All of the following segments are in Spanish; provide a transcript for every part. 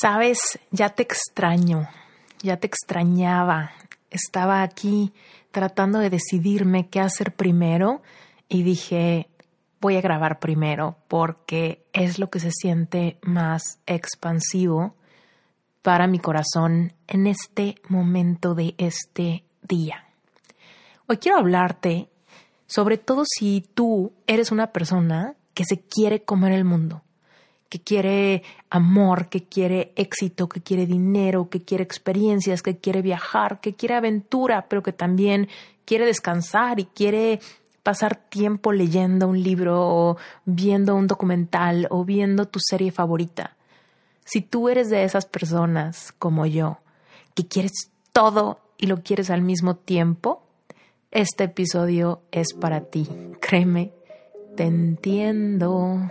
Sabes, ya te extraño, ya te extrañaba. Estaba aquí tratando de decidirme qué hacer primero y dije, voy a grabar primero porque es lo que se siente más expansivo para mi corazón en este momento de este día. Hoy quiero hablarte sobre todo si tú eres una persona que se quiere comer el mundo, que quiere amor, que quiere éxito, que quiere dinero, que quiere experiencias, que quiere viajar, que quiere aventura, pero que también quiere descansar y quiere pasar tiempo leyendo un libro o viendo un documental o viendo tu serie favorita. Si tú eres de esas personas como yo, que quieres todo y lo quieres al mismo tiempo, este episodio es para ti. Créeme, te entiendo.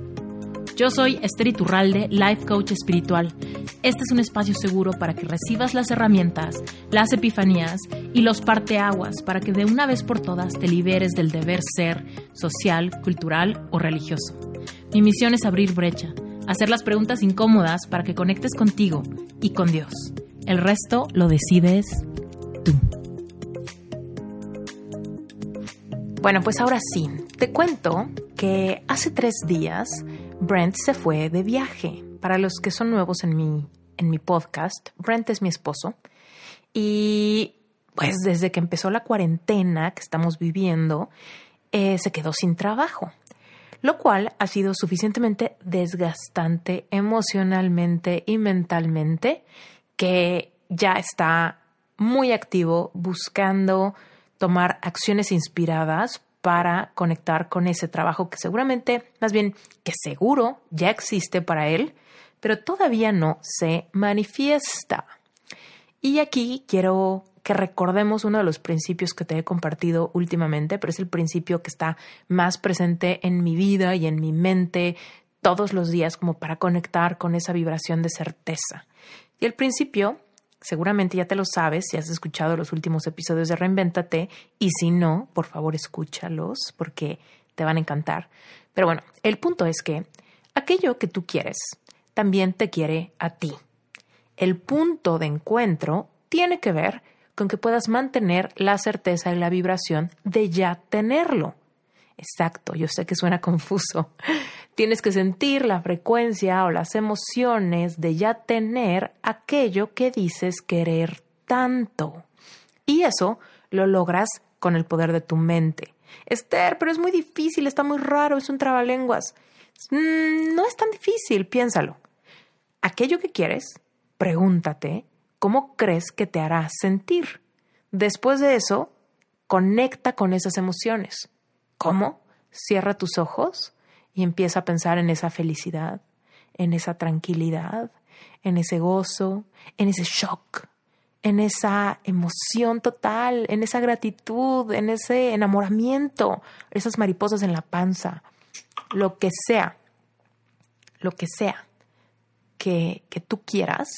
Yo soy Esther Iturralde, Life Coach Espiritual. Este es un espacio seguro para que recibas las herramientas, las epifanías y los parteaguas para que de una vez por todas te liberes del deber ser social, cultural o religioso. Mi misión es abrir brecha, hacer las preguntas incómodas para que conectes contigo y con Dios. El resto lo decides tú. Bueno, pues ahora sí, te cuento que hace tres días Brent se fue de viaje. Para los que son nuevos en mi, en mi podcast, Brent es mi esposo. Y pues desde que empezó la cuarentena que estamos viviendo, eh, se quedó sin trabajo, lo cual ha sido suficientemente desgastante emocionalmente y mentalmente que ya está muy activo buscando tomar acciones inspiradas para conectar con ese trabajo que seguramente, más bien que seguro ya existe para él, pero todavía no se manifiesta. Y aquí quiero que recordemos uno de los principios que te he compartido últimamente, pero es el principio que está más presente en mi vida y en mi mente todos los días como para conectar con esa vibración de certeza. Y el principio Seguramente ya te lo sabes si has escuchado los últimos episodios de Reinvéntate y si no, por favor escúchalos porque te van a encantar. Pero bueno, el punto es que aquello que tú quieres también te quiere a ti. El punto de encuentro tiene que ver con que puedas mantener la certeza y la vibración de ya tenerlo. Exacto, yo sé que suena confuso, Tienes que sentir la frecuencia o las emociones de ya tener aquello que dices querer tanto. Y eso lo logras con el poder de tu mente. Esther, pero es muy difícil, está muy raro, es un trabalenguas. Mm, no es tan difícil, piénsalo. Aquello que quieres, pregúntate cómo crees que te hará sentir. Después de eso, conecta con esas emociones. ¿Cómo? Cierra tus ojos y empieza a pensar en esa felicidad, en esa tranquilidad, en ese gozo, en ese shock, en esa emoción total, en esa gratitud, en ese enamoramiento, esas mariposas en la panza, lo que sea, lo que sea que, que tú quieras,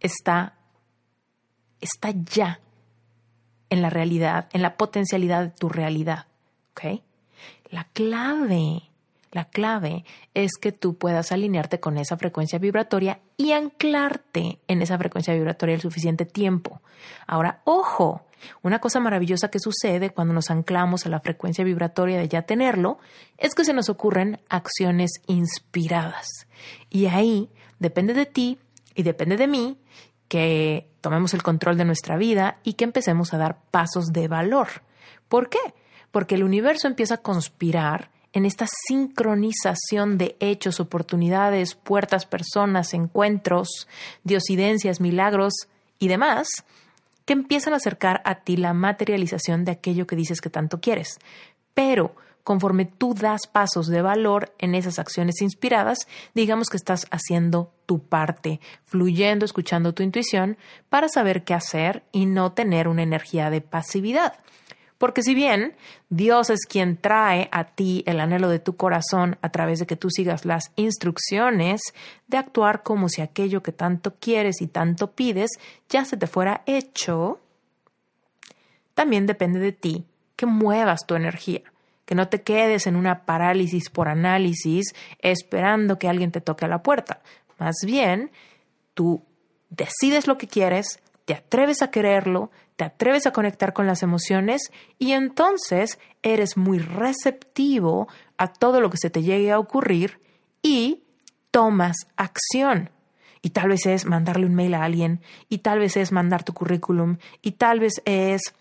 está, está ya en la realidad, en la potencialidad de tu realidad. ¿Ok? La clave la clave es que tú puedas alinearte con esa frecuencia vibratoria y anclarte en esa frecuencia vibratoria el suficiente tiempo. Ahora, ojo, una cosa maravillosa que sucede cuando nos anclamos a la frecuencia vibratoria de ya tenerlo es que se nos ocurren acciones inspiradas. Y ahí depende de ti y depende de mí que tomemos el control de nuestra vida y que empecemos a dar pasos de valor. ¿Por qué? Porque el universo empieza a conspirar en esta sincronización de hechos, oportunidades, puertas, personas, encuentros, diosidencias, milagros y demás, que empiezan a acercar a ti la materialización de aquello que dices que tanto quieres. Pero conforme tú das pasos de valor en esas acciones inspiradas, digamos que estás haciendo tu parte, fluyendo, escuchando tu intuición para saber qué hacer y no tener una energía de pasividad. Porque si bien Dios es quien trae a ti el anhelo de tu corazón a través de que tú sigas las instrucciones de actuar como si aquello que tanto quieres y tanto pides ya se te fuera hecho, también depende de ti que muevas tu energía, que no te quedes en una parálisis por análisis esperando que alguien te toque a la puerta. Más bien, tú decides lo que quieres, te atreves a quererlo, te atreves a conectar con las emociones y entonces eres muy receptivo a todo lo que se te llegue a ocurrir y tomas acción. Y tal vez es mandarle un mail a alguien, y tal vez es mandar tu currículum, y tal vez es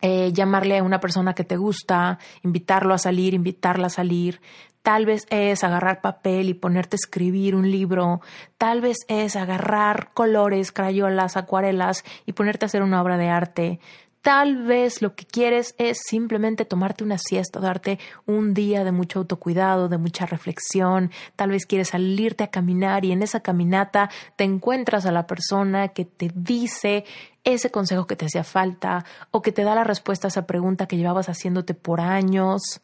eh, llamarle a una persona que te gusta, invitarlo a salir, invitarla a salir, Tal vez es agarrar papel y ponerte a escribir un libro. Tal vez es agarrar colores, crayolas, acuarelas y ponerte a hacer una obra de arte. Tal vez lo que quieres es simplemente tomarte una siesta, darte un día de mucho autocuidado, de mucha reflexión. Tal vez quieres salirte a caminar y en esa caminata te encuentras a la persona que te dice ese consejo que te hacía falta o que te da la respuesta a esa pregunta que llevabas haciéndote por años.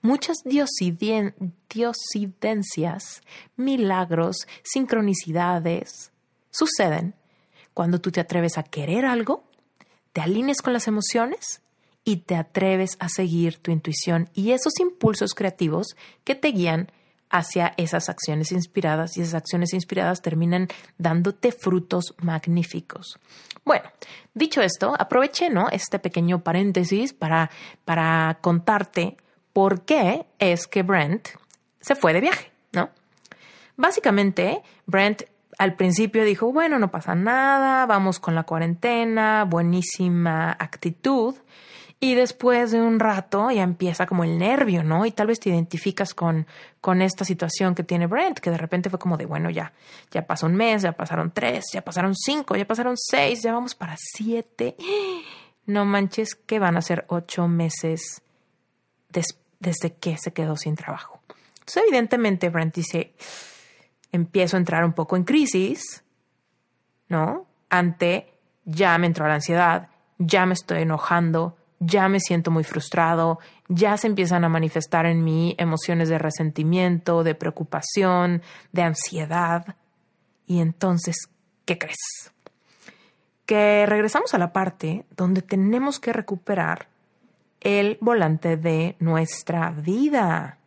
Muchas diosidencias, milagros, sincronicidades suceden cuando tú te atreves a querer algo, te alineas con las emociones y te atreves a seguir tu intuición y esos impulsos creativos que te guían hacia esas acciones inspiradas y esas acciones inspiradas terminan dándote frutos magníficos. Bueno, dicho esto, aproveché ¿no? este pequeño paréntesis para, para contarte por qué es que Brent se fue de viaje, ¿no? Básicamente, Brent al principio dijo, bueno, no pasa nada, vamos con la cuarentena, buenísima actitud. Y después de un rato ya empieza como el nervio, ¿no? Y tal vez te identificas con, con esta situación que tiene Brent, que de repente fue como de, bueno, ya, ya pasó un mes, ya pasaron tres, ya pasaron cinco, ya pasaron seis, ya vamos para siete. No manches que van a ser ocho meses desde que se quedó sin trabajo. Entonces, evidentemente, Brent dice, empiezo a entrar un poco en crisis, ¿no? Ante, ya me entró la ansiedad, ya me estoy enojando, ya me siento muy frustrado, ya se empiezan a manifestar en mí emociones de resentimiento, de preocupación, de ansiedad. Y entonces, ¿qué crees? Que regresamos a la parte donde tenemos que recuperar el volante de nuestra vida.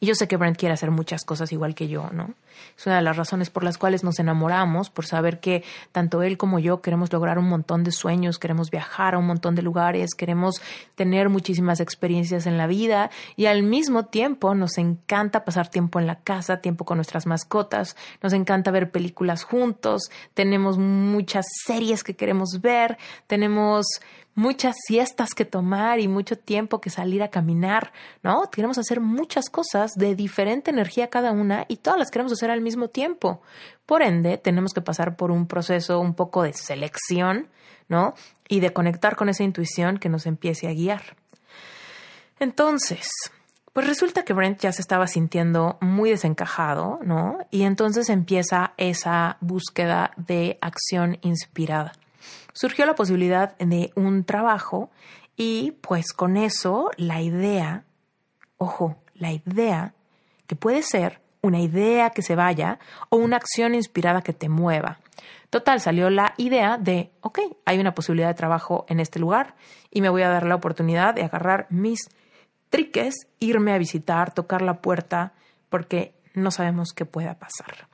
Y yo sé que Brent quiere hacer muchas cosas igual que yo, ¿no? Es una de las razones por las cuales nos enamoramos, por saber que tanto él como yo queremos lograr un montón de sueños, queremos viajar a un montón de lugares, queremos tener muchísimas experiencias en la vida y al mismo tiempo nos encanta pasar tiempo en la casa, tiempo con nuestras mascotas, nos encanta ver películas juntos, tenemos muchas series que queremos ver, tenemos muchas siestas que tomar y mucho tiempo que salir a caminar, ¿no? Queremos hacer muchas cosas de diferente energía cada una y todas las queremos hacer al mismo tiempo. Por ende, tenemos que pasar por un proceso un poco de selección, ¿no? Y de conectar con esa intuición que nos empiece a guiar. Entonces, pues resulta que Brent ya se estaba sintiendo muy desencajado, ¿no? Y entonces empieza esa búsqueda de acción inspirada surgió la posibilidad de un trabajo y pues con eso la idea, ojo, la idea que puede ser una idea que se vaya o una acción inspirada que te mueva. Total, salió la idea de, ok, hay una posibilidad de trabajo en este lugar y me voy a dar la oportunidad de agarrar mis triques, irme a visitar, tocar la puerta, porque no sabemos qué pueda pasar.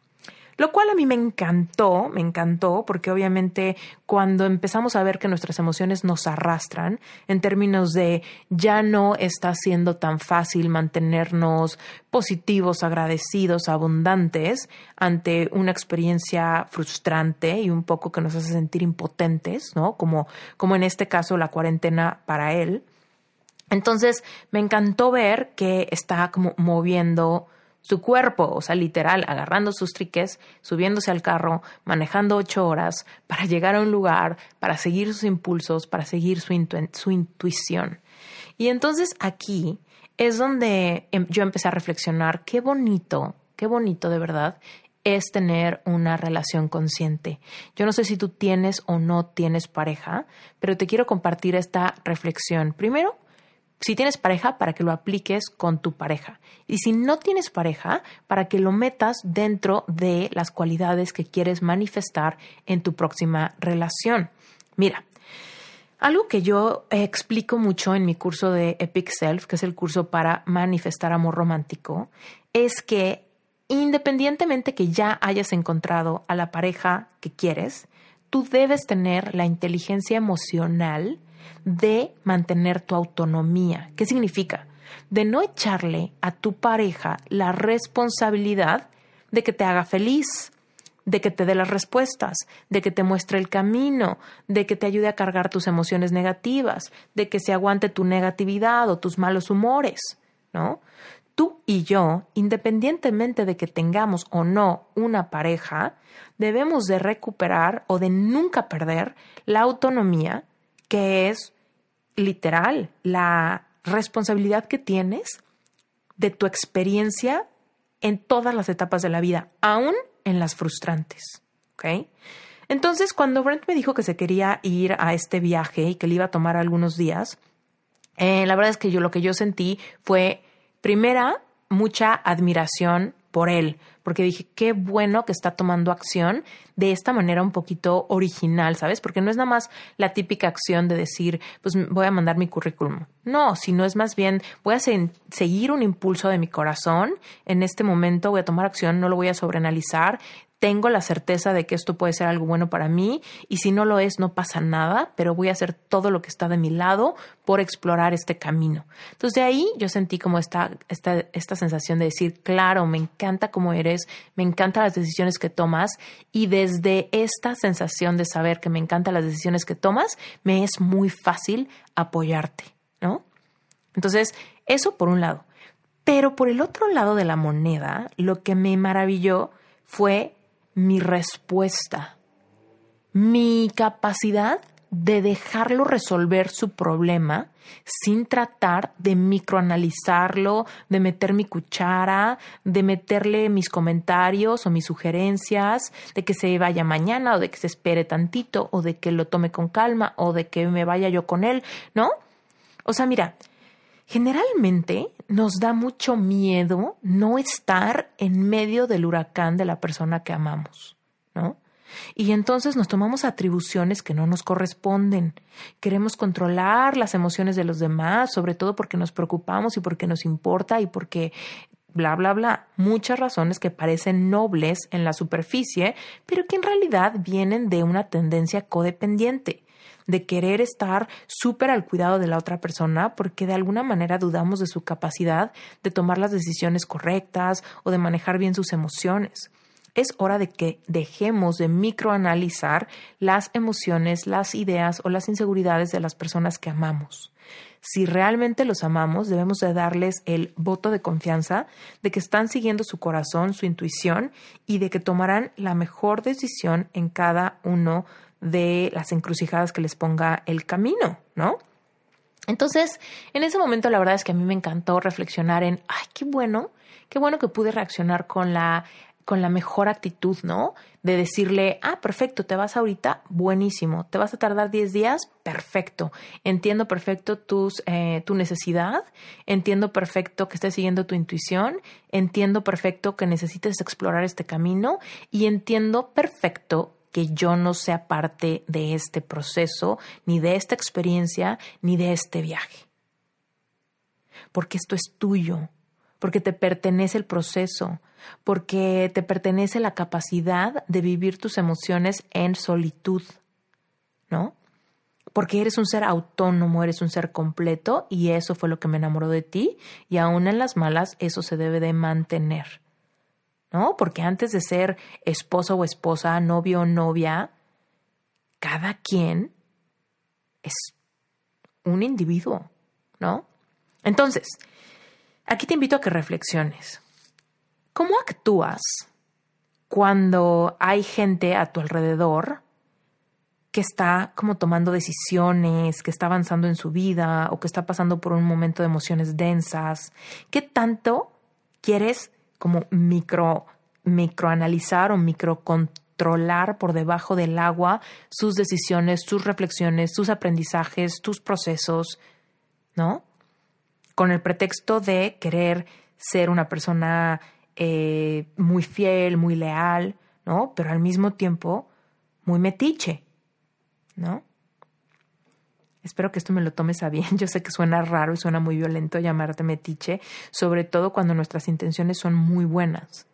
Lo cual a mí me encantó, me encantó, porque obviamente cuando empezamos a ver que nuestras emociones nos arrastran, en términos de ya no está siendo tan fácil mantenernos positivos, agradecidos, abundantes ante una experiencia frustrante y un poco que nos hace sentir impotentes, ¿no? Como, como en este caso la cuarentena para él. Entonces, me encantó ver que está como moviendo su cuerpo, o sea, literal, agarrando sus triques, subiéndose al carro, manejando ocho horas para llegar a un lugar, para seguir sus impulsos, para seguir su, su intuición. Y entonces aquí es donde em, yo empecé a reflexionar, qué bonito, qué bonito de verdad es tener una relación consciente. Yo no sé si tú tienes o no tienes pareja, pero te quiero compartir esta reflexión. Primero, si tienes pareja, para que lo apliques con tu pareja. Y si no tienes pareja, para que lo metas dentro de las cualidades que quieres manifestar en tu próxima relación. Mira, algo que yo explico mucho en mi curso de Epic Self, que es el curso para manifestar amor romántico, es que independientemente que ya hayas encontrado a la pareja que quieres, tú debes tener la inteligencia emocional de mantener tu autonomía. ¿Qué significa? De no echarle a tu pareja la responsabilidad de que te haga feliz, de que te dé las respuestas, de que te muestre el camino, de que te ayude a cargar tus emociones negativas, de que se aguante tu negatividad o tus malos humores, ¿no? Tú y yo, independientemente de que tengamos o no una pareja, debemos de recuperar o de nunca perder la autonomía que es literal la responsabilidad que tienes de tu experiencia en todas las etapas de la vida, aún en las frustrantes. Entonces, cuando Brent me dijo que se quería ir a este viaje y que le iba a tomar algunos días, eh, la verdad es que yo lo que yo sentí fue, primera, mucha admiración por él, porque dije, qué bueno que está tomando acción de esta manera un poquito original, ¿sabes? Porque no es nada más la típica acción de decir, pues voy a mandar mi currículum. No, sino es más bien, voy a seguir un impulso de mi corazón, en este momento voy a tomar acción, no lo voy a sobreanalizar, tengo la certeza de que esto puede ser algo bueno para mí y si no lo es, no pasa nada, pero voy a hacer todo lo que está de mi lado por explorar este camino. Entonces de ahí yo sentí como esta, esta, esta sensación de decir, claro, me encanta cómo eres, me encantan las decisiones que tomas y desde esta sensación de saber que me encantan las decisiones que tomas, me es muy fácil apoyarte, ¿no? Entonces, eso por un lado. Pero por el otro lado de la moneda, lo que me maravilló fue mi respuesta, mi capacidad de dejarlo resolver su problema sin tratar de microanalizarlo, de meter mi cuchara, de meterle mis comentarios o mis sugerencias, de que se vaya mañana o de que se espere tantito o de que lo tome con calma o de que me vaya yo con él, ¿no? O sea, mira, generalmente nos da mucho miedo no estar en medio del huracán de la persona que amamos, ¿no? Y entonces nos tomamos atribuciones que no nos corresponden. Queremos controlar las emociones de los demás, sobre todo porque nos preocupamos y porque nos importa y porque bla, bla, bla. Muchas razones que parecen nobles en la superficie, pero que en realidad vienen de una tendencia codependiente de querer estar súper al cuidado de la otra persona porque de alguna manera dudamos de su capacidad de tomar las decisiones correctas o de manejar bien sus emociones. Es hora de que dejemos de microanalizar las emociones, las ideas o las inseguridades de las personas que amamos. Si realmente los amamos, debemos de darles el voto de confianza de que están siguiendo su corazón, su intuición y de que tomarán la mejor decisión en cada uno de las encrucijadas que les ponga el camino, ¿no? Entonces, en ese momento la verdad es que a mí me encantó reflexionar en, ay, qué bueno, qué bueno que pude reaccionar con la con la mejor actitud, ¿no? De decirle, ah, perfecto, te vas ahorita, buenísimo, te vas a tardar 10 días, perfecto, entiendo perfecto tus, eh, tu necesidad, entiendo perfecto que estés siguiendo tu intuición, entiendo perfecto que necesites explorar este camino y entiendo perfecto que yo no sea parte de este proceso, ni de esta experiencia, ni de este viaje. Porque esto es tuyo, porque te pertenece el proceso, porque te pertenece la capacidad de vivir tus emociones en solitud, ¿no? Porque eres un ser autónomo, eres un ser completo y eso fue lo que me enamoró de ti y aún en las malas eso se debe de mantener. ¿No? Porque antes de ser esposo o esposa, novio o novia, cada quien es un individuo, ¿no? Entonces, aquí te invito a que reflexiones. ¿Cómo actúas cuando hay gente a tu alrededor que está como tomando decisiones, que está avanzando en su vida o que está pasando por un momento de emociones densas? ¿Qué tanto quieres como micro microanalizar o microcontrolar por debajo del agua sus decisiones, sus reflexiones, sus aprendizajes, tus procesos, ¿no? Con el pretexto de querer ser una persona eh, muy fiel, muy leal, ¿no? Pero al mismo tiempo muy metiche, ¿no? Espero que esto me lo tomes a bien. Yo sé que suena raro y suena muy violento llamarte metiche, sobre todo cuando nuestras intenciones son muy buenas.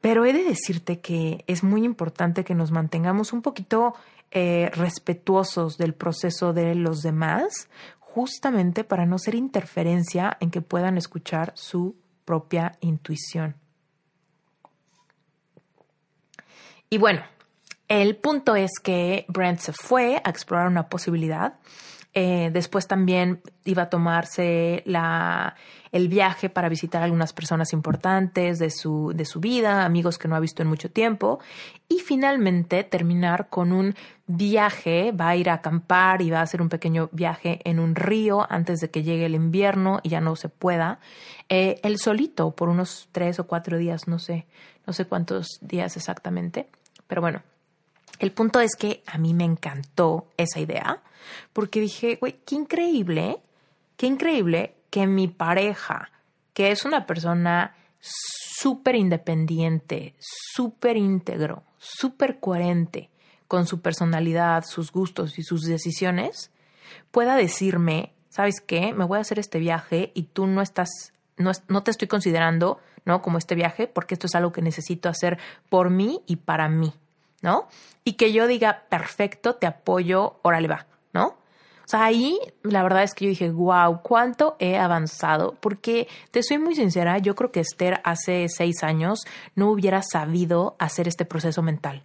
Pero he de decirte que es muy importante que nos mantengamos un poquito eh, respetuosos del proceso de los demás, justamente para no ser interferencia en que puedan escuchar su propia intuición. Y bueno, el punto es que Brent se fue a explorar una posibilidad. Eh, después también iba a tomarse la, el viaje para visitar a algunas personas importantes de su, de su vida, amigos que no ha visto en mucho tiempo. Y finalmente terminar con un viaje, va a ir a acampar y va a hacer un pequeño viaje en un río antes de que llegue el invierno y ya no se pueda. Eh, él solito por unos tres o cuatro días, no sé, no sé cuántos días exactamente. Pero bueno, el punto es que a mí me encantó esa idea porque dije, güey, qué increíble, qué increíble que mi pareja, que es una persona súper independiente, súper íntegro, súper coherente con su personalidad, sus gustos y sus decisiones, pueda decirme, ¿sabes qué? Me voy a hacer este viaje y tú no estás, no, no te estoy considerando, ¿no? Como este viaje, porque esto es algo que necesito hacer por mí y para mí. ¿No? Y que yo diga, perfecto, te apoyo, órale va, ¿no? O sea, ahí la verdad es que yo dije, wow, cuánto he avanzado, porque te soy muy sincera, yo creo que Esther hace seis años no hubiera sabido hacer este proceso mental.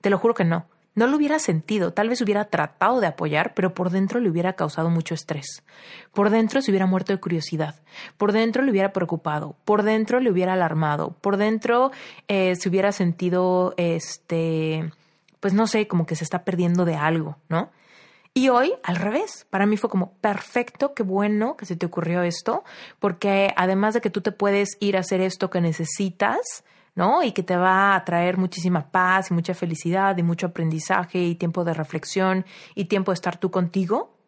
Te lo juro que no no lo hubiera sentido, tal vez hubiera tratado de apoyar, pero por dentro le hubiera causado mucho estrés. Por dentro se hubiera muerto de curiosidad, por dentro le hubiera preocupado, por dentro le hubiera alarmado, por dentro eh, se hubiera sentido, este, pues no sé, como que se está perdiendo de algo, ¿no? Y hoy, al revés, para mí fue como perfecto, qué bueno que se te ocurrió esto, porque además de que tú te puedes ir a hacer esto que necesitas, ¿no? Y que te va a traer muchísima paz y mucha felicidad y mucho aprendizaje y tiempo de reflexión y tiempo de estar tú contigo,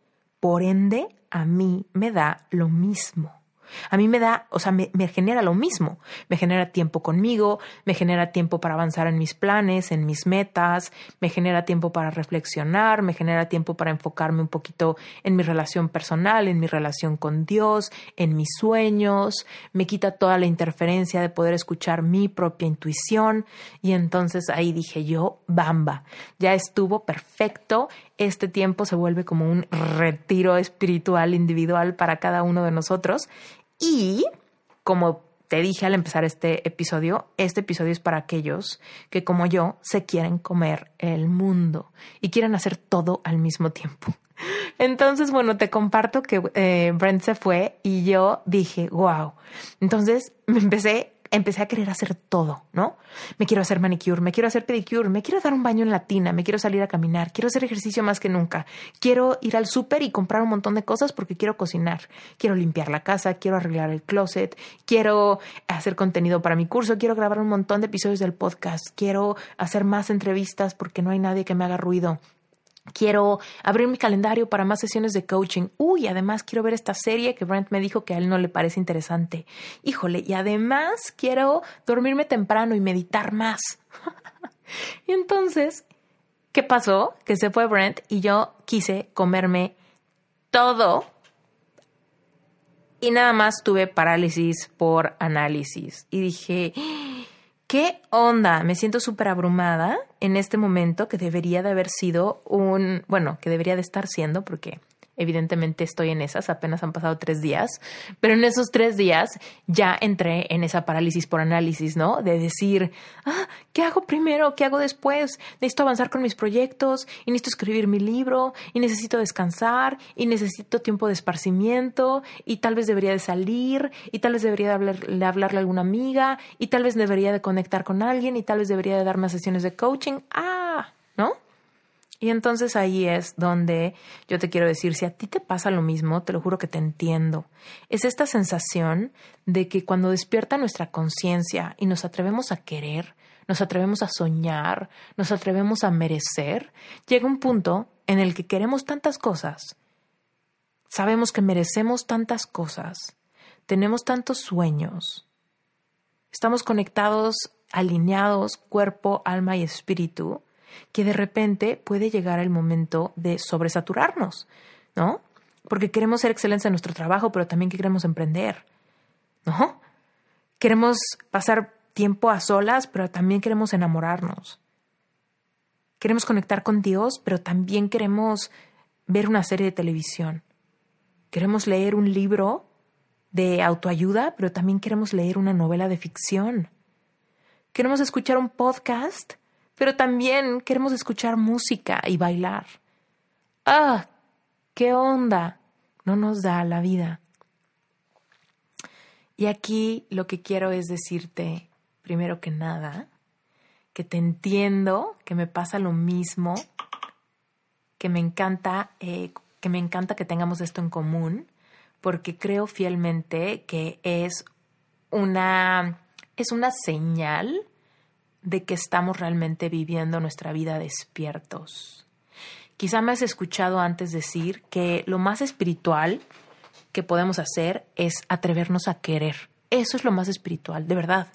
por ende, a mí me da lo mismo. A mí me da, o sea, me, genera lo mismo. Me genera tiempo conmigo, me genera tiempo para avanzar en mis planes, en mis metas, me genera tiempo para reflexionar, me genera tiempo para enfocarme un poquito en mi relación personal, en mi relación con Dios, en mis sueños, me quita toda la interferencia de poder escuchar mi propia intuición. Y entonces ahí dije yo, bamba, ya estuvo perfecto, este tiempo se vuelve como un retiro espiritual individual para cada uno de nosotros y como te dije al empezar este episodio, este episodio es para aquellos que como yo se quieren comer el mundo y quieren hacer todo al mismo tiempo. Entonces, bueno, te comparto que eh, Brent se fue y yo dije, wow. Entonces me empecé empecé a querer hacer todo, ¿no? Me quiero hacer manicure, me quiero hacer pedicure, me quiero dar un baño en la tina, me quiero salir a caminar, quiero hacer ejercicio más que nunca, quiero ir al súper y comprar un montón de cosas porque quiero cocinar, quiero limpiar la casa, quiero arreglar el closet, quiero hacer contenido para mi curso, quiero grabar un montón de episodios del podcast, quiero hacer más entrevistas porque no hay nadie que me haga ruido. Quiero abrir mi calendario para más sesiones de coaching. Uy, además quiero ver esta serie que Brent me dijo que a él no le parece interesante. Híjole, y además quiero dormirme temprano y meditar más. y entonces, ¿qué pasó? Que se fue Brent y yo quise comerme todo. Y nada más tuve parálisis por análisis. Y dije, ¿Qué onda? Me siento súper abrumada en este momento que debería de haber sido un, bueno, que debería de estar siendo, porque Evidentemente estoy en esas, apenas han pasado tres días, pero en esos tres días ya entré en esa parálisis por análisis, ¿no? De decir, ah, ¿qué hago primero? ¿Qué hago después? Necesito avanzar con mis proyectos y necesito escribir mi libro y necesito descansar y necesito tiempo de esparcimiento y tal vez debería de salir y tal vez debería de, hablarle a alguna amiga y tal vez debería de conectar con alguien y tal vez debería de dar más sesiones de coaching. Ah. Y entonces ahí es donde yo te quiero decir, si a ti te pasa lo mismo, te lo juro que te entiendo. Es esta sensación de que cuando despierta nuestra conciencia y nos atrevemos a querer, nos atrevemos a soñar, nos atrevemos a merecer, llega un punto en el que queremos tantas cosas, sabemos que merecemos tantas cosas, tenemos tantos sueños, estamos conectados, alineados, cuerpo, alma y espíritu, que de repente puede llegar el momento de sobresaturarnos, ¿no? Porque queremos ser excelentes en nuestro trabajo, pero también queremos emprender, ¿no? Queremos pasar tiempo a solas, pero también queremos enamorarnos. Queremos conectar con Dios, pero también queremos ver una serie de televisión. Queremos leer un libro de autoayuda, pero también queremos leer una novela de ficción. Queremos escuchar un podcast, pero también queremos escuchar música y bailar. ¡Ah! ¿Qué onda? No nos da la vida. Y aquí lo que quiero es decirte, primero que nada, que te entiendo, que me pasa lo mismo, que me encanta, eh, que me encanta que tengamos esto en común, porque creo fielmente que es una, es una señal de que estamos realmente viviendo nuestra vida despiertos. Quizá me has escuchado antes decir que lo más espiritual que podemos hacer es atrevernos a querer. Eso es lo más espiritual, de verdad.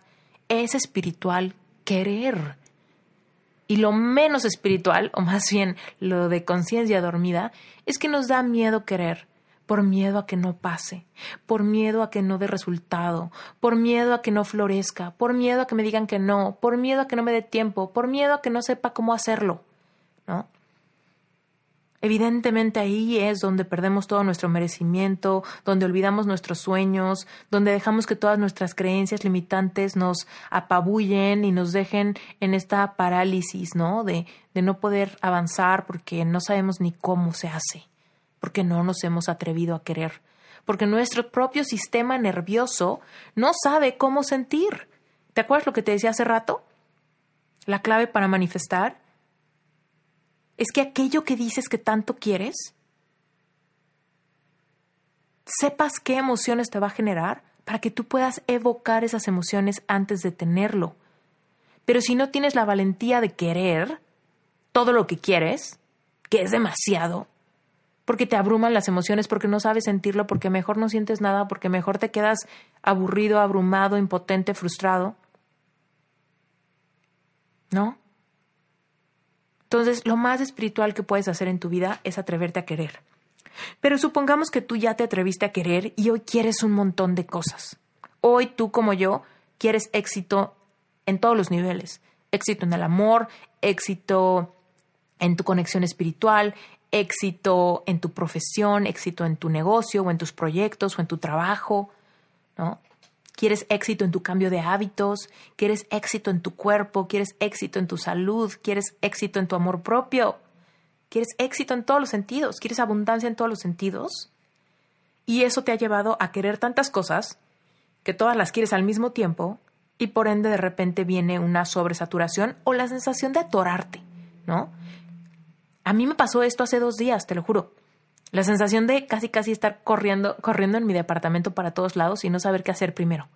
Es espiritual querer. Y lo menos espiritual, o más bien lo de conciencia dormida, es que nos da miedo querer por miedo a que no pase, por miedo a que no dé resultado, por miedo a que no florezca, por miedo a que me digan que no, por miedo a que no me dé tiempo, por miedo a que no sepa cómo hacerlo, ¿no? Evidentemente ahí es donde perdemos todo nuestro merecimiento, donde olvidamos nuestros sueños, donde dejamos que todas nuestras creencias limitantes nos apabullen y nos dejen en esta parálisis, ¿no? De, de no poder avanzar porque no sabemos ni cómo se hace porque no nos hemos atrevido a querer, porque nuestro propio sistema nervioso no sabe cómo sentir. ¿Te acuerdas lo que te decía hace rato? La clave para manifestar es que aquello que dices que tanto quieres, sepas qué emociones te va a generar para que tú puedas evocar esas emociones antes de tenerlo. Pero si no tienes la valentía de querer todo lo que quieres, que es demasiado, porque te abruman las emociones, porque no sabes sentirlo, porque mejor no sientes nada, porque mejor te quedas aburrido, abrumado, impotente, frustrado. ¿No? Entonces, lo más espiritual que puedes hacer en tu vida es atreverte a querer. Pero supongamos que tú ya te atreviste a querer y hoy quieres un montón de cosas. Hoy tú como yo quieres éxito en todos los niveles. Éxito en el amor, éxito en tu conexión espiritual, éxito en tu profesión, éxito en tu negocio o en tus proyectos o en tu trabajo, ¿no? Quieres éxito en tu cambio de hábitos, quieres éxito en tu cuerpo, quieres éxito en tu salud, quieres éxito en tu amor propio, quieres éxito en todos los sentidos, quieres abundancia en todos los sentidos. Y eso te ha llevado a querer tantas cosas que todas las quieres al mismo tiempo y por ende de repente viene una sobresaturación o la sensación de atorarte, ¿no? A mí me pasó esto hace dos días, te lo juro. La sensación de casi casi estar corriendo, corriendo en mi departamento para todos lados y no saber qué hacer primero.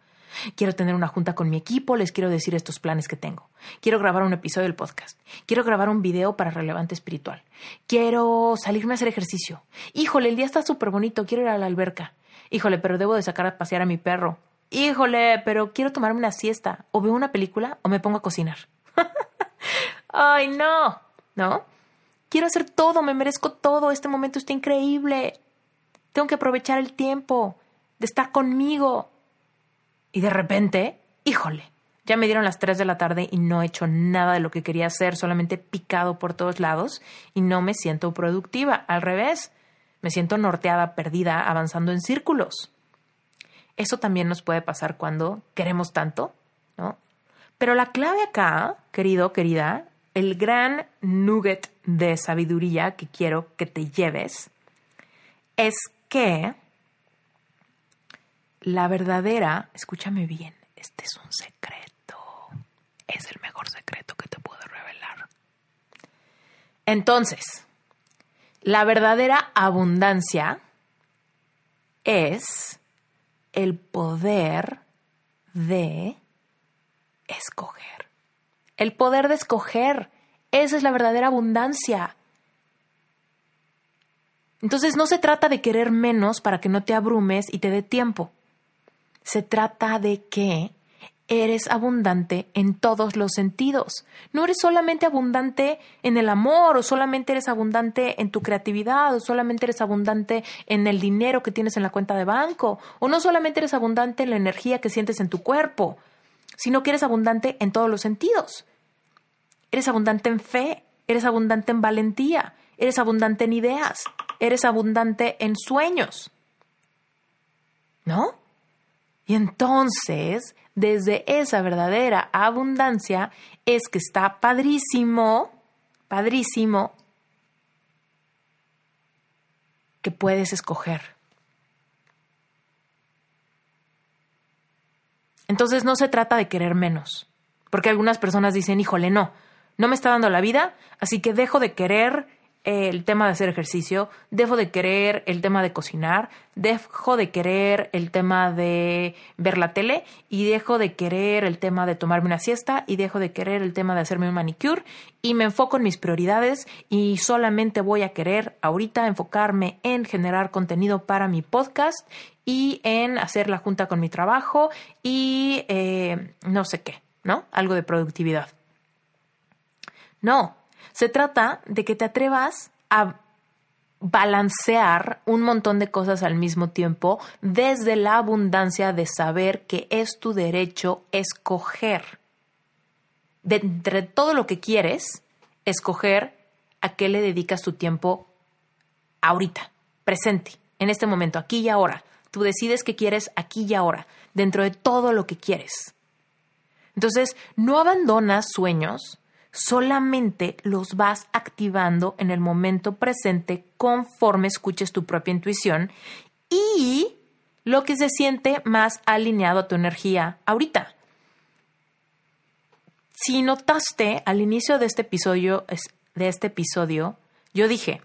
Quiero tener una junta con mi equipo, les quiero decir estos planes que tengo. Quiero grabar un episodio del podcast. Quiero grabar un video para relevante espiritual. Quiero salirme a hacer ejercicio. Híjole, el día está súper bonito, quiero ir a la alberca. Híjole, pero debo de sacar a pasear a mi perro. Híjole, pero quiero tomarme una siesta. O veo una película o me pongo a cocinar. Ay, no. ¿No? Quiero hacer todo, me merezco todo, este momento está increíble. Tengo que aprovechar el tiempo de estar conmigo. Y de repente, híjole, ya me dieron las 3 de la tarde y no he hecho nada de lo que quería hacer, solamente picado por todos lados y no me siento productiva. Al revés, me siento norteada, perdida, avanzando en círculos. Eso también nos puede pasar cuando queremos tanto, ¿no? Pero la clave acá, querido, querida, el gran nugget de sabiduría que quiero que te lleves es que la verdadera, escúchame bien, este es un secreto, es el mejor secreto que te puedo revelar. Entonces, la verdadera abundancia es el poder de escoger. El poder de escoger. Esa es la verdadera abundancia. Entonces no se trata de querer menos para que no te abrumes y te dé tiempo. Se trata de que eres abundante en todos los sentidos. No eres solamente abundante en el amor, o solamente eres abundante en tu creatividad, o solamente eres abundante en el dinero que tienes en la cuenta de banco, o no solamente eres abundante en la energía que sientes en tu cuerpo, sino que eres abundante en todos los sentidos. Eres abundante en fe, eres abundante en valentía, eres abundante en ideas, eres abundante en sueños. ¿No? Y entonces desde esa verdadera abundancia es que está padrísimo, padrísimo, que puedes escoger. Entonces no se trata de querer menos, porque algunas personas dicen, híjole, no, no me está dando la vida, así que dejo de querer el tema de hacer ejercicio, dejo de querer el tema de cocinar, dejo de querer el tema de ver la tele y dejo de querer el tema de tomarme una siesta y dejo de querer el tema de hacerme un manicure y me enfoco en mis prioridades y solamente voy a querer ahorita enfocarme en generar contenido para mi podcast y en hacer la junta con mi trabajo y eh, no sé qué, ¿no? Algo de productividad. No, se trata de que te atrevas a balancear un montón de cosas al mismo tiempo desde la abundancia de saber que es tu derecho escoger. De entre todo lo que quieres, escoger a qué le dedicas tu tiempo ahorita, presente, en este momento, aquí y ahora. Tú decides qué quieres aquí y ahora, dentro de todo lo que quieres. Entonces, no abandonas sueños solamente los vas activando en el momento presente conforme escuches tu propia intuición y lo que se siente más alineado a tu energía ahorita. Si notaste al inicio de este episodio, de este episodio, yo dije,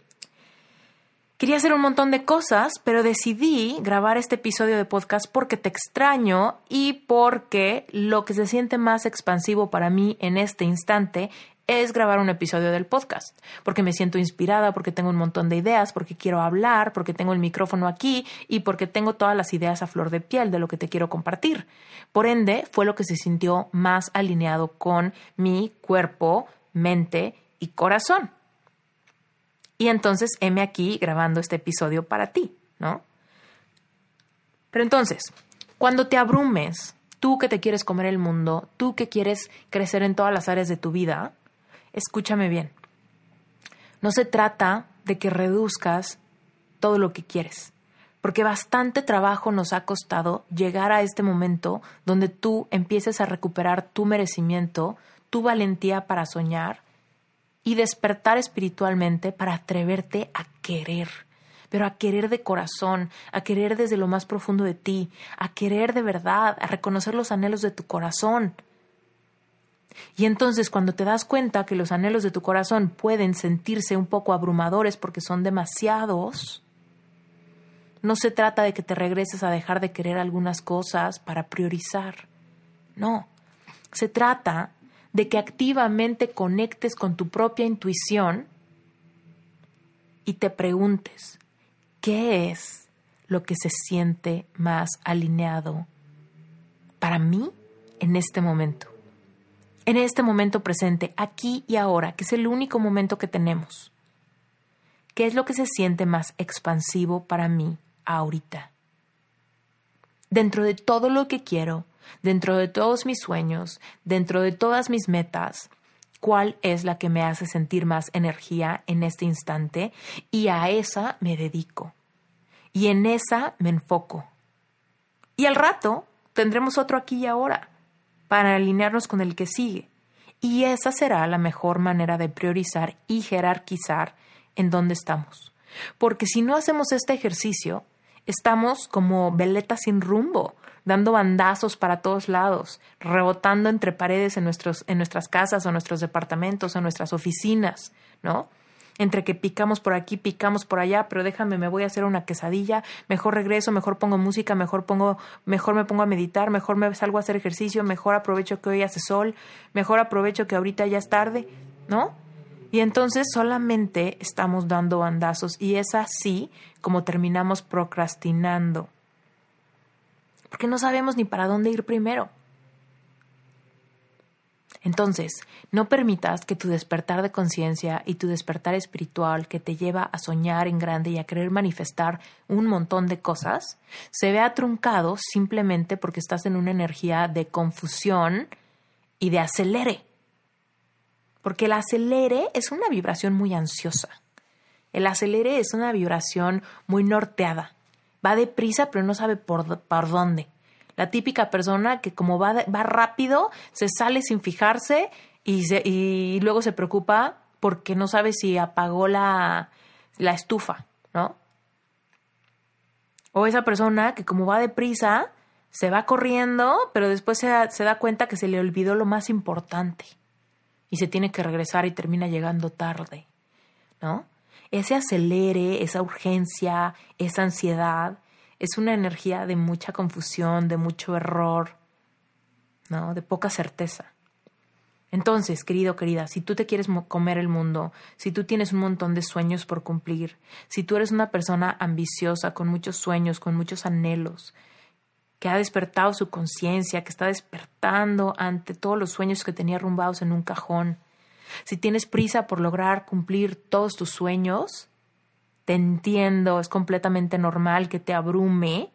Quería hacer un montón de cosas, pero decidí grabar este episodio de podcast porque te extraño y porque lo que se siente más expansivo para mí en este instante es grabar un episodio del podcast, porque me siento inspirada, porque tengo un montón de ideas, porque quiero hablar, porque tengo el micrófono aquí y porque tengo todas las ideas a flor de piel de lo que te quiero compartir. Por ende, fue lo que se sintió más alineado con mi cuerpo, mente y corazón. Y entonces, heme aquí grabando este episodio para ti, ¿no? Pero entonces, cuando te abrumes, tú que te quieres comer el mundo, tú que quieres crecer en todas las áreas de tu vida, escúchame bien. No se trata de que reduzcas todo lo que quieres, porque bastante trabajo nos ha costado llegar a este momento donde tú empieces a recuperar tu merecimiento, tu valentía para soñar y despertar espiritualmente para atreverte a querer, pero a querer de corazón, a querer desde lo más profundo de ti, a querer de verdad, a reconocer los anhelos de tu corazón. Y entonces cuando te das cuenta que los anhelos de tu corazón pueden sentirse un poco abrumadores porque son demasiados, no se trata de que te regreses a dejar de querer algunas cosas para priorizar. No, se trata de que activamente conectes con tu propia intuición y te preguntes, ¿qué es lo que se siente más alineado para mí en este momento? En este momento presente, aquí y ahora, que es el único momento que tenemos. ¿Qué es lo que se siente más expansivo para mí ahorita? Dentro de todo lo que quiero, dentro de todos mis sueños, dentro de todas mis metas, cuál es la que me hace sentir más energía en este instante y a esa me dedico. Y en esa me enfoco. Y al rato tendremos otro aquí y ahora para alinearnos con el que sigue. Y esa será la mejor manera de priorizar y jerarquizar en dónde estamos. Porque si no hacemos este ejercicio, estamos como veletas sin rumbo, dando bandazos para todos lados, rebotando entre paredes en, nuestros, en nuestras casas o nuestros departamentos o nuestras oficinas, ¿no? entre que picamos por aquí, picamos por allá, pero déjame, me voy a hacer una quesadilla, mejor regreso, mejor pongo música, mejor pongo, mejor me pongo a meditar, mejor me salgo a hacer ejercicio, mejor aprovecho que hoy hace sol, mejor aprovecho que ahorita ya es tarde, ¿no? Y entonces solamente estamos dando bandazos y es así como terminamos procrastinando. Porque no sabemos ni para dónde ir primero. Entonces, no permitas que tu despertar de conciencia y tu despertar espiritual que te lleva a soñar en grande y a querer manifestar un montón de cosas se vea truncado simplemente porque estás en una energía de confusión y de acelere. Porque el acelere es una vibración muy ansiosa. El acelere es una vibración muy norteada. Va deprisa pero no sabe por, por dónde. La típica persona que como va, va rápido, se sale sin fijarse y, y luego se preocupa porque no sabe si apagó la, la estufa, ¿no? O esa persona que como va deprisa, se va corriendo, pero después se se da cuenta que se le olvidó lo más importante y se tiene que regresar y termina llegando tarde, ¿no? Ese acelere, esa urgencia, esa ansiedad, es una energía de mucha confusión, de mucho error, ¿no? De poca certeza. Entonces, querido, querida, si tú te quieres comer el mundo, si tú tienes un montón de sueños por cumplir, si tú eres una persona ambiciosa, con muchos sueños, con muchos anhelos, que ha despertado su conciencia, que está despertando ante todos los sueños que tenía rumbados en un cajón, si tienes prisa por lograr cumplir todos tus sueños, te entiendo, es completamente normal que te abrume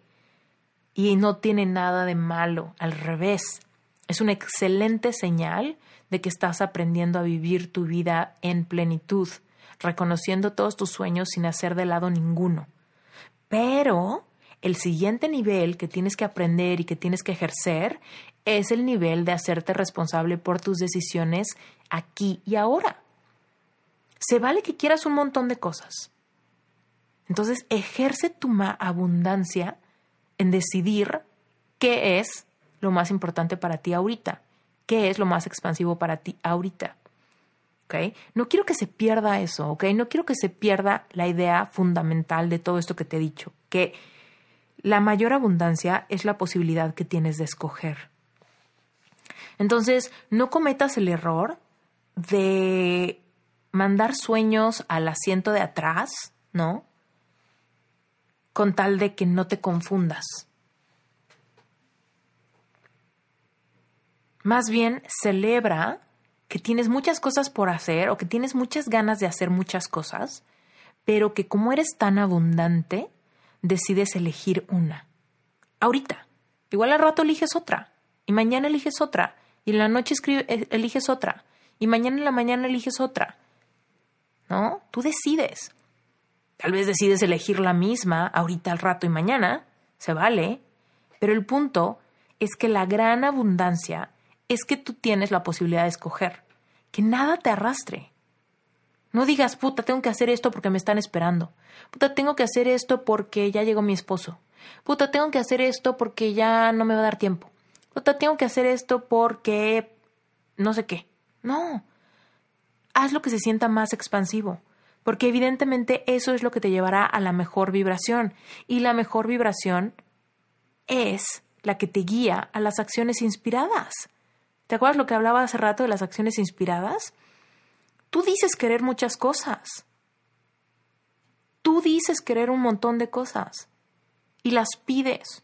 y no tiene nada de malo, al revés, es una excelente señal de que estás aprendiendo a vivir tu vida en plenitud, reconociendo todos tus sueños sin hacer de lado ninguno. Pero el siguiente nivel que tienes que aprender y que tienes que ejercer es el nivel de hacerte responsable por tus decisiones aquí y ahora. Se vale que quieras un montón de cosas, entonces, ejerce tu abundancia en decidir qué es lo más importante para ti ahorita, qué es lo más expansivo para ti ahorita. ¿Okay? No quiero que se pierda eso, ¿ok? No quiero que se pierda la idea fundamental de todo esto que te he dicho, que la mayor abundancia es la posibilidad que tienes de escoger. Entonces, no cometas el error de mandar sueños al asiento de atrás, ¿no? con tal de que no te confundas. Más bien celebra que tienes muchas cosas por hacer o que tienes muchas ganas de hacer muchas cosas, pero que como eres tan abundante, decides elegir una. Ahorita. Igual al rato eliges otra, y mañana eliges otra, y en la noche eh, eliges otra, y mañana en la mañana eliges otra. ¿No? Tú decides. Tal vez decides elegir la misma ahorita al rato y mañana, se vale, pero el punto es que la gran abundancia es que tú tienes la posibilidad de escoger, que nada te arrastre. No digas, puta, tengo que hacer esto porque me están esperando. Puta, tengo que hacer esto porque ya llegó mi esposo. Puta, tengo que hacer esto porque ya no me va a dar tiempo. Puta, tengo que hacer esto porque no sé qué. No. Haz lo que se sienta más expansivo porque evidentemente eso es lo que te llevará a la mejor vibración y la mejor vibración es la que te guía a las acciones inspiradas. ¿Te acuerdas lo que hablaba hace rato de las acciones inspiradas? Tú dices querer muchas cosas. Tú dices querer un montón de cosas y las pides.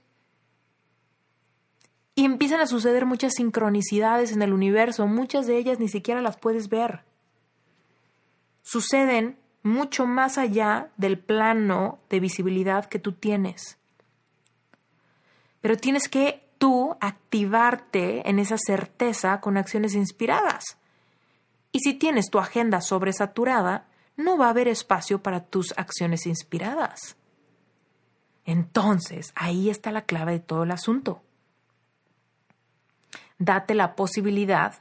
Y empiezan a suceder muchas sincronicidades en el universo, muchas de ellas ni siquiera las puedes ver. Suceden mucho más allá del plano de visibilidad que tú tienes. Pero tienes que tú activarte en esa certeza con acciones inspiradas. Y si tienes tu agenda sobresaturada, no va a haber espacio para tus acciones inspiradas. Entonces, ahí está la clave de todo el asunto. Date la posibilidad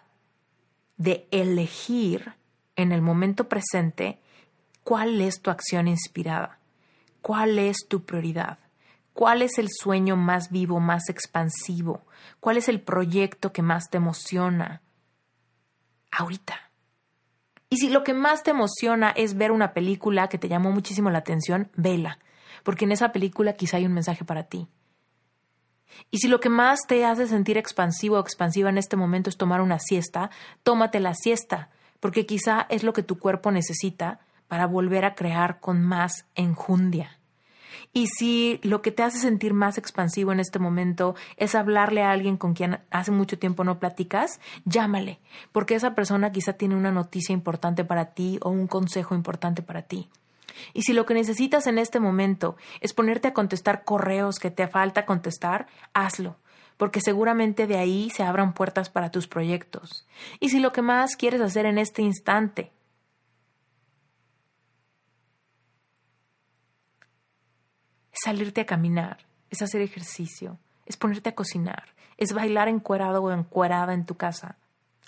de elegir en el momento presente ¿Cuál es tu acción inspirada? ¿Cuál es tu prioridad? ¿Cuál es el sueño más vivo, más expansivo? ¿Cuál es el proyecto que más te emociona? Ahorita. Y si lo que más te emociona es ver una película que te llamó muchísimo la atención, vela, porque en esa película quizá hay un mensaje para ti. Y si lo que más te hace sentir expansivo o expansiva en este momento es tomar una siesta, tómate la siesta, porque quizá es lo que tu cuerpo necesita para volver a crear con más enjundia. Y si lo que te hace sentir más expansivo en este momento es hablarle a alguien con quien hace mucho tiempo no platicas, llámale, porque esa persona quizá tiene una noticia importante para ti o un consejo importante para ti. Y si lo que necesitas en este momento es ponerte a contestar correos que te falta contestar, hazlo, porque seguramente de ahí se abran puertas para tus proyectos. Y si lo que más quieres hacer en este instante es salirte a caminar, es hacer ejercicio, es ponerte a cocinar, es bailar encuerado o encuerada en tu casa.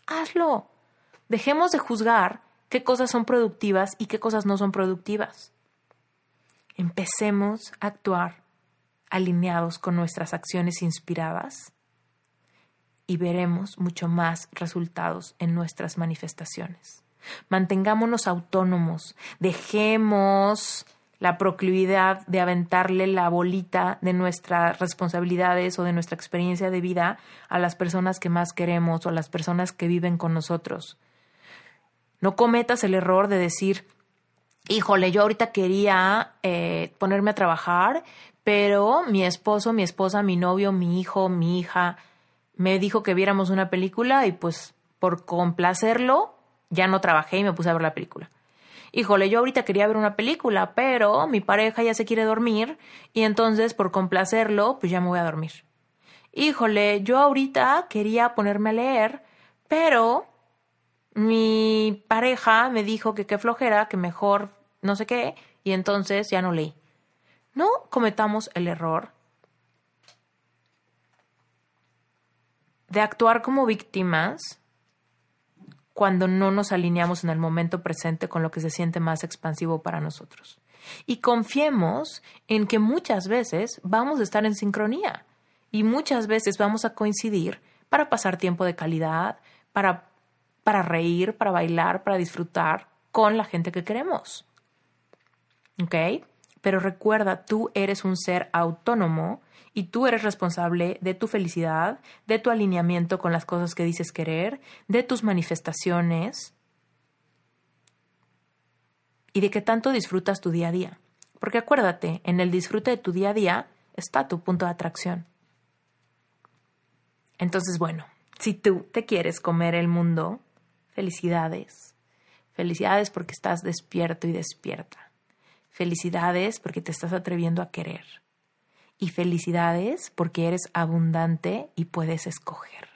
Hazlo. Dejemos de juzgar qué cosas son productivas y qué cosas no son productivas. Empecemos a actuar alineados con nuestras acciones inspiradas y veremos mucho más resultados en nuestras manifestaciones. Mantengámonos autónomos, dejemos la proclividad de aventarle la bolita de nuestras responsabilidades o de nuestra experiencia de vida a las personas que más queremos o a las personas que viven con nosotros. No cometas el error de decir, híjole, yo ahorita quería eh, ponerme a trabajar, pero mi esposo, mi esposa, mi novio, mi hijo, mi hija me dijo que viéramos una película y pues por complacerlo ya no trabajé y me puse a ver la película híjole, yo ahorita quería ver una película, pero mi pareja ya se quiere dormir y entonces por complacerlo, pues ya me voy a dormir. Híjole, yo ahorita quería ponerme a leer, pero mi pareja me dijo que qué flojera, que mejor no sé qué, y entonces ya no leí. No cometamos el error de actuar como víctimas cuando no nos alineamos en el momento presente con lo que se siente más expansivo para nosotros. Y confiemos en que muchas veces vamos a estar en sincronía y muchas veces vamos a coincidir para pasar tiempo de calidad, para, para reír, para bailar, para disfrutar con la gente que queremos. ¿Ok? Pero recuerda, tú eres un ser autónomo y tú eres responsable de tu felicidad, de tu alineamiento con las cosas que dices querer, de tus manifestaciones y de qué tanto disfrutas tu día a día. Porque acuérdate, en el disfrute de tu día a día está tu punto de atracción. Entonces, bueno, si tú te quieres comer el mundo, felicidades. Felicidades porque estás despierto y despierta. Felicidades porque te estás atreviendo a querer y felicidades porque eres abundante y puedes escoger.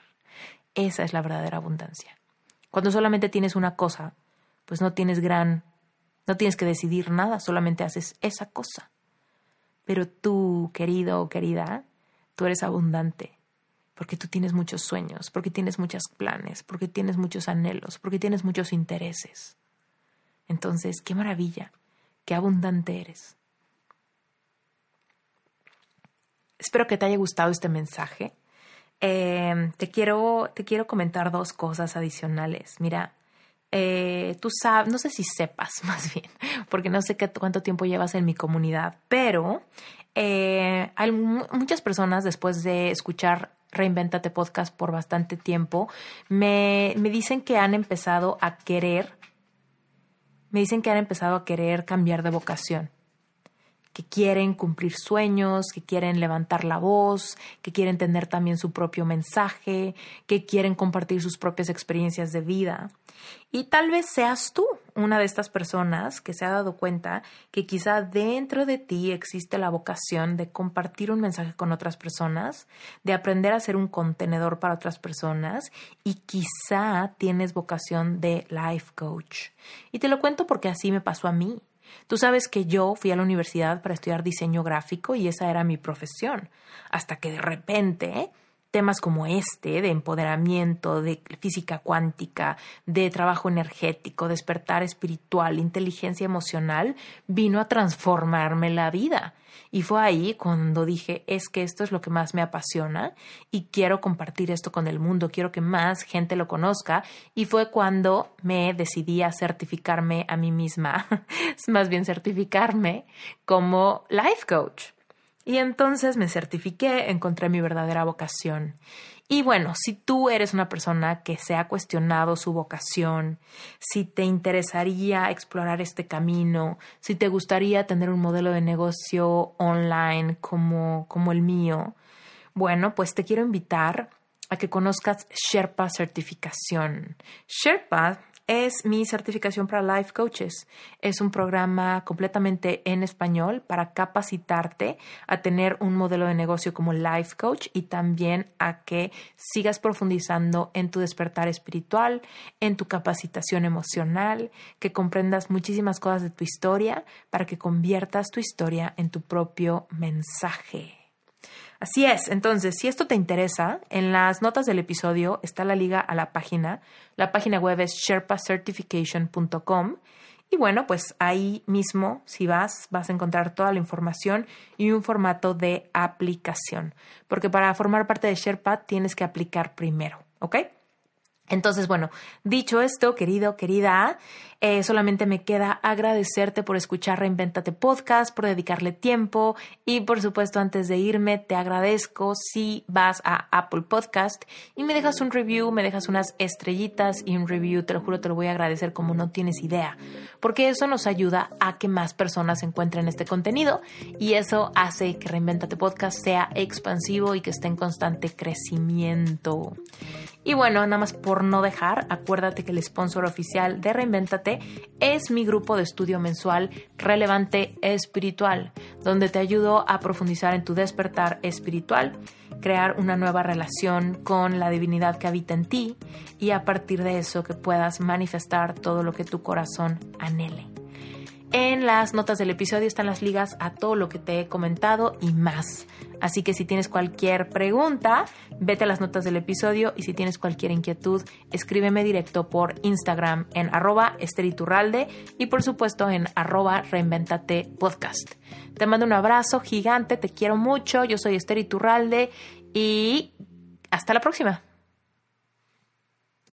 Esa es la verdadera abundancia. Cuando solamente tienes una cosa, pues no tienes gran, no tienes que decidir nada, solamente haces esa cosa. Pero tú, querido o querida, tú eres abundante porque tú tienes muchos sueños, porque tienes muchos planes, porque tienes muchos anhelos, porque tienes muchos intereses. Entonces, qué maravilla, qué abundante eres. Espero que te haya gustado este mensaje. Em, te, quiero, te quiero comentar dos cosas adicionales. Mira, eh, tú sabes, no sé si sepas más bien, porque no sé qué, cuánto tiempo llevas en mi comunidad, pero eh, hay muchas personas después de escuchar Reinventate Podcast por bastante tiempo, me, me dicen que han empezado a querer, me dicen que han empezado a querer cambiar de vocación que quieren cumplir sueños, que quieren levantar la voz, que quieren tener también su propio mensaje, que quieren compartir sus propias experiencias de vida. Y tal vez seas tú una de estas personas que se ha dado cuenta que quizá dentro de ti existe la vocación de compartir un mensaje con otras personas, de aprender a ser un contenedor para otras personas y quizá tienes vocación de life coach. Y te lo cuento porque así me pasó a mí. Tú sabes que yo fui a la universidad para estudiar diseño gráfico y esa era mi profesión, hasta que de repente temas como este, de empoderamiento, de física cuántica, de trabajo energético, despertar espiritual, inteligencia emocional, vino a transformarme la vida. Y fue ahí cuando dije, es que esto es lo que más me apasiona y quiero compartir esto con el mundo, quiero que más gente lo conozca. Y fue cuando me decidí a certificarme a mí misma, más bien certificarme como life coach. Y entonces me certifiqué, encontré mi verdadera vocación. Y bueno, si tú eres una persona que se ha cuestionado su vocación, si te interesaría explorar este camino, si te gustaría tener un modelo de negocio online como, como el mío, bueno, pues te quiero invitar a que conozcas Sherpa Certificación. Sherpa es mi certificación para life coaches. Es un programa completamente en español para capacitarte a tener un modelo de negocio como life coach y también a que sigas profundizando en tu despertar espiritual, en tu capacitación emocional, que comprendas muchísimas cosas de tu historia para que conviertas tu historia en tu propio mensaje. Así es, entonces, si esto te interesa, en las notas del episodio está la liga a la página. La página web es sherpacertification.com. Y bueno, pues ahí mismo, si vas, vas a encontrar toda la información y un formato de aplicación. Porque para formar parte de Sherpa tienes que aplicar primero, ¿ok? Entonces, bueno, dicho esto, querido, querida, eh, solamente me queda agradecerte por escuchar Reinventate Podcast, por dedicarle tiempo y por supuesto antes de irme te agradezco si vas a Apple Podcast y me dejas un review, me dejas unas estrellitas y un review, te lo juro, te lo voy a agradecer como no tienes idea, porque eso nos ayuda a que más personas encuentren este contenido y eso hace que Reinventate Podcast sea expansivo y que esté en constante crecimiento. Y bueno, nada más no dejar, acuérdate que el sponsor oficial de Reinventate es mi grupo de estudio mensual Relevante Espiritual, donde te ayudo a profundizar en tu despertar espiritual, crear una nueva relación con la divinidad que habita en ti y a partir de eso que puedas manifestar todo lo que tu corazón anhele. En las notas del episodio están las ligas a todo lo que te he comentado y más. Así que si tienes cualquier pregunta, vete a las notas del episodio y si tienes cualquier inquietud, escríbeme directo por Instagram en arroba esteriturralde y por supuesto en arroba reinventate podcast. Te mando un abrazo gigante, te quiero mucho, yo soy Esther Iturralde y hasta la próxima.